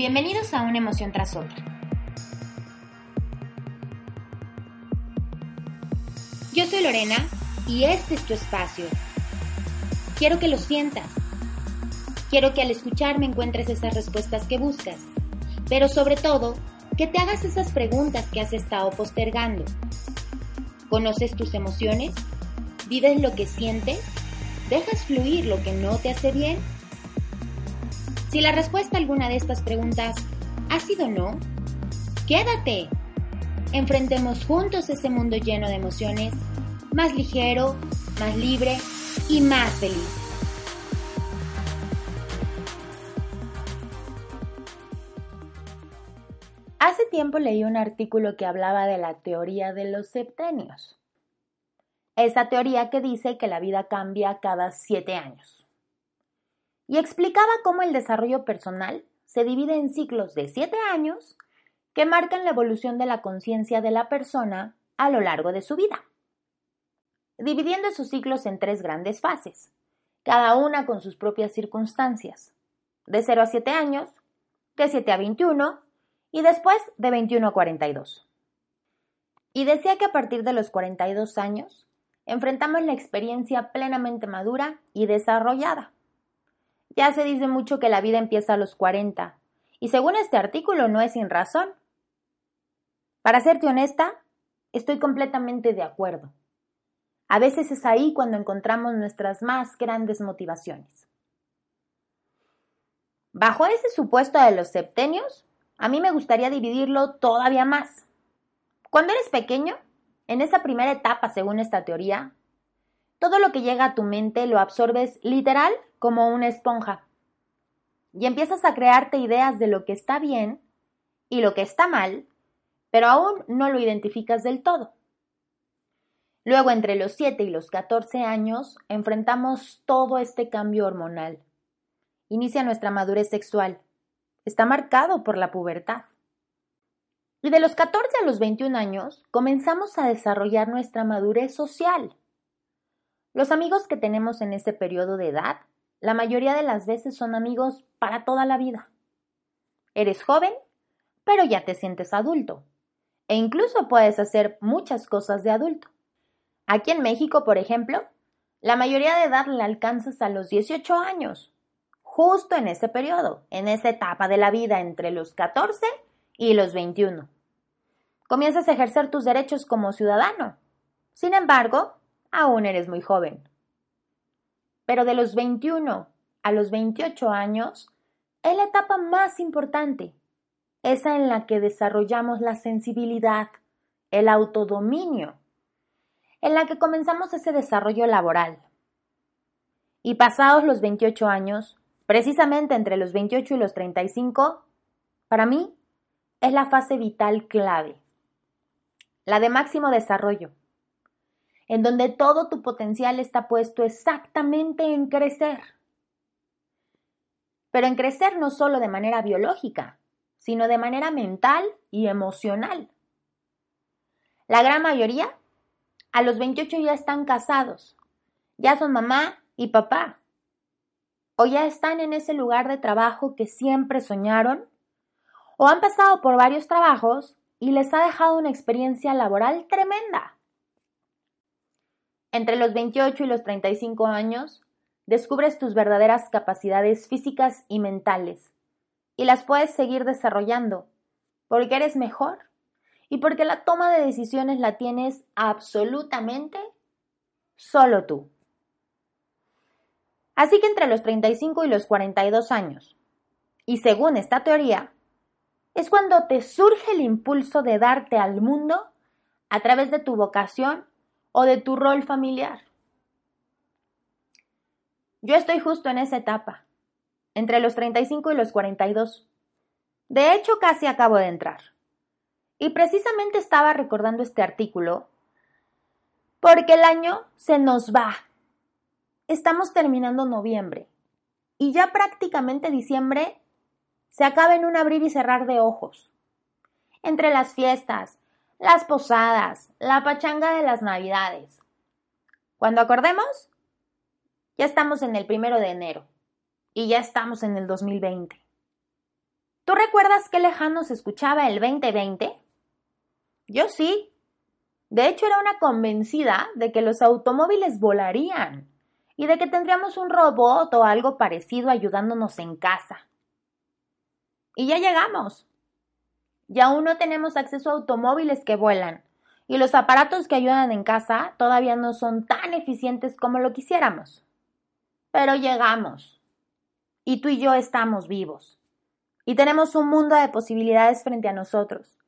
Bienvenidos a una emoción tras otra. Yo soy Lorena y este es tu espacio. Quiero que lo sientas. Quiero que al escucharme encuentres esas respuestas que buscas, pero sobre todo, que te hagas esas preguntas que has estado postergando. ¿Conoces tus emociones? ¿Vives lo que sientes? ¿Dejas fluir lo que no te hace bien? Si la respuesta a alguna de estas preguntas ha sido no, quédate. Enfrentemos juntos ese mundo lleno de emociones, más ligero, más libre y más feliz. Hace tiempo leí un artículo que hablaba de la teoría de los septenios. Esa teoría que dice que la vida cambia cada siete años y explicaba cómo el desarrollo personal se divide en ciclos de siete años que marcan la evolución de la conciencia de la persona a lo largo de su vida, dividiendo esos ciclos en tres grandes fases, cada una con sus propias circunstancias, de 0 a 7 años, de 7 a 21 y después de 21 a 42. Y decía que a partir de los 42 años enfrentamos la experiencia plenamente madura y desarrollada ya se dice mucho que la vida empieza a los 40, y según este artículo no es sin razón. Para serte honesta, estoy completamente de acuerdo. A veces es ahí cuando encontramos nuestras más grandes motivaciones. Bajo ese supuesto de los septenios, a mí me gustaría dividirlo todavía más. Cuando eres pequeño, en esa primera etapa, según esta teoría, todo lo que llega a tu mente lo absorbes literal como una esponja. Y empiezas a crearte ideas de lo que está bien y lo que está mal, pero aún no lo identificas del todo. Luego, entre los 7 y los 14 años, enfrentamos todo este cambio hormonal. Inicia nuestra madurez sexual. Está marcado por la pubertad. Y de los 14 a los 21 años, comenzamos a desarrollar nuestra madurez social. Los amigos que tenemos en ese periodo de edad, la mayoría de las veces son amigos para toda la vida. Eres joven, pero ya te sientes adulto. E incluso puedes hacer muchas cosas de adulto. Aquí en México, por ejemplo, la mayoría de edad la alcanzas a los 18 años, justo en ese periodo, en esa etapa de la vida entre los 14 y los 21. Comienzas a ejercer tus derechos como ciudadano. Sin embargo, aún eres muy joven. Pero de los 21 a los 28 años es la etapa más importante, esa en la que desarrollamos la sensibilidad, el autodominio, en la que comenzamos ese desarrollo laboral. Y pasados los 28 años, precisamente entre los 28 y los 35, para mí es la fase vital clave, la de máximo desarrollo, en donde todo tu potencial está puesto exactamente en crecer. Pero en crecer no solo de manera biológica, sino de manera mental y emocional. La gran mayoría a los 28 ya están casados, ya son mamá y papá, o ya están en ese lugar de trabajo que siempre soñaron, o han pasado por varios trabajos y les ha dejado una experiencia laboral tremenda. Entre los 28 y los 35 años, descubres tus verdaderas capacidades físicas y mentales y las puedes seguir desarrollando porque eres mejor y porque la toma de decisiones la tienes absolutamente solo tú. Así que entre los 35 y los 42 años, y según esta teoría, es cuando te surge el impulso de darte al mundo a través de tu vocación o de tu rol familiar. Yo estoy justo en esa etapa, entre los 35 y los 42. De hecho, casi acabo de entrar. Y precisamente estaba recordando este artículo porque el año se nos va. Estamos terminando noviembre y ya prácticamente diciembre se acaba en un abrir y cerrar de ojos. Entre las fiestas, las posadas, la pachanga de las navidades. Cuando acordemos, ya estamos en el primero de enero y ya estamos en el 2020. ¿Tú recuerdas qué lejano se escuchaba el 2020? Yo sí. De hecho, era una convencida de que los automóviles volarían y de que tendríamos un robot o algo parecido ayudándonos en casa. Y ya llegamos. Y aún no tenemos acceso a automóviles que vuelan, y los aparatos que ayudan en casa todavía no son tan eficientes como lo quisiéramos. Pero llegamos. Y tú y yo estamos vivos. Y tenemos un mundo de posibilidades frente a nosotros.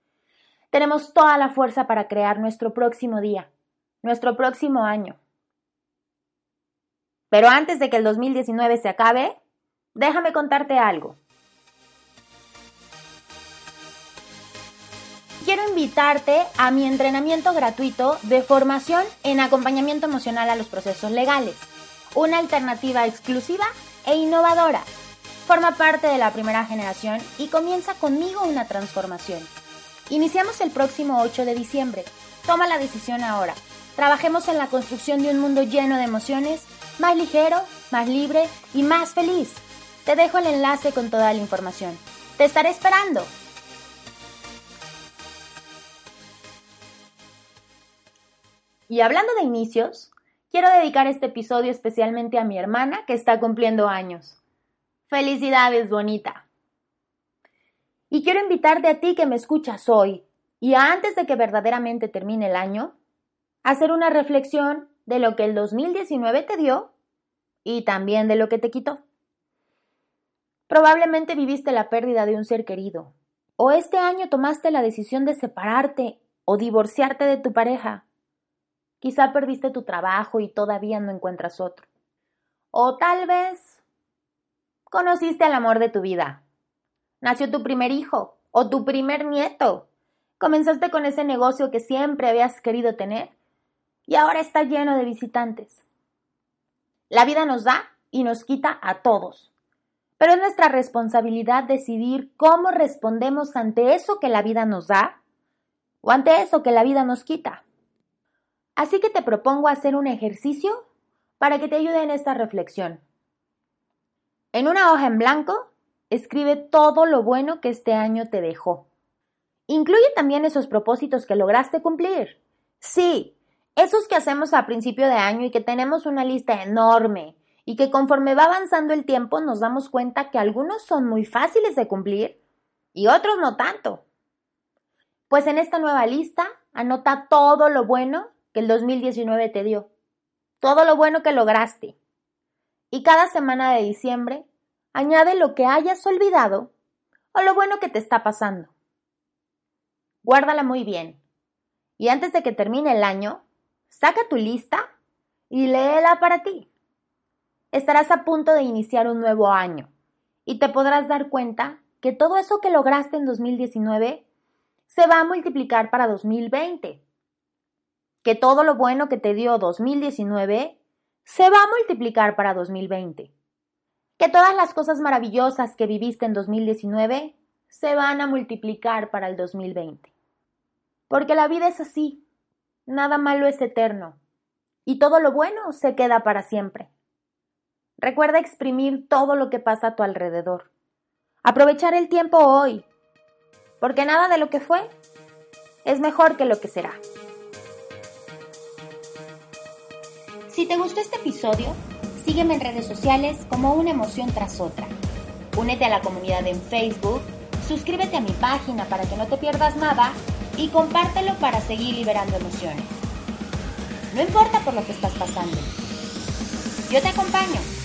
Tenemos toda la fuerza para crear nuestro próximo día, nuestro próximo año. Pero antes de que el 2019 se acabe, déjame contarte algo. Quiero invitarte a mi entrenamiento gratuito de formación en acompañamiento emocional a los procesos legales, una alternativa exclusiva e innovadora. Forma parte de la primera generación y comienza conmigo una transformación. Iniciamos el próximo 8 de diciembre. Toma la decisión ahora. Trabajemos en la construcción de un mundo lleno de emociones, más ligero, más libre y más feliz. Te dejo el enlace con toda la información. Te estaré esperando. Y hablando de inicios, quiero dedicar este episodio especialmente a mi hermana que está cumpliendo años. Felicidades, bonita. Y quiero invitarte a ti que me escuchas hoy y antes de que verdaderamente termine el año, a hacer una reflexión de lo que el 2019 te dio y también de lo que te quitó. Probablemente viviste la pérdida de un ser querido, o este año tomaste la decisión de separarte o divorciarte de tu pareja. Quizá perdiste tu trabajo y todavía no encuentras otro. O tal vez conociste al amor de tu vida. Nació tu primer hijo o tu primer nieto. Comenzaste con ese negocio que siempre habías querido tener y ahora está lleno de visitantes. La vida nos da y nos quita a todos, pero es nuestra responsabilidad decidir cómo respondemos ante eso que la vida nos da o ante eso que la vida nos quita. Así que te propongo hacer un ejercicio para que te ayude en esta reflexión. En una hoja en blanco, escribe todo lo bueno que este año te dejó. Incluye también esos propósitos que lograste cumplir. Sí, esos que hacemos a principio de año y que tenemos una lista enorme y que conforme va avanzando el tiempo nos damos cuenta que algunos son muy fáciles de cumplir y otros no tanto. Pues en esta nueva lista anota todo lo bueno que el 2019 te dio, todo lo bueno que lograste. Y cada semana de diciembre añade lo que hayas olvidado o lo bueno que te está pasando. Guárdala muy bien. Y antes de que termine el año, Saca tu lista y léela para ti. Estarás a punto de iniciar un nuevo año y te podrás dar cuenta que todo eso que lograste en 2019 se va a multiplicar para 2020. Que todo lo bueno que te dio 2019 se va a multiplicar para 2020. Que todas las cosas maravillosas que viviste en 2019 se van a multiplicar para el 2020. Porque la vida es así. Nada malo es eterno, y todo lo bueno se queda para siempre. Recuerda exprimir todo lo que pasa a tu alrededor. Aprovechar el tiempo hoy, porque nada de lo que fue es mejor que lo que será. Si te gustó este episodio, sígueme en redes sociales como una emoción tras otra. Únete a la comunidad en Facebook, suscríbete a mi página para que no te pierdas nada y compártelo para seguir liberando emociones. No importa por lo que estás pasando. Yo te acompaño.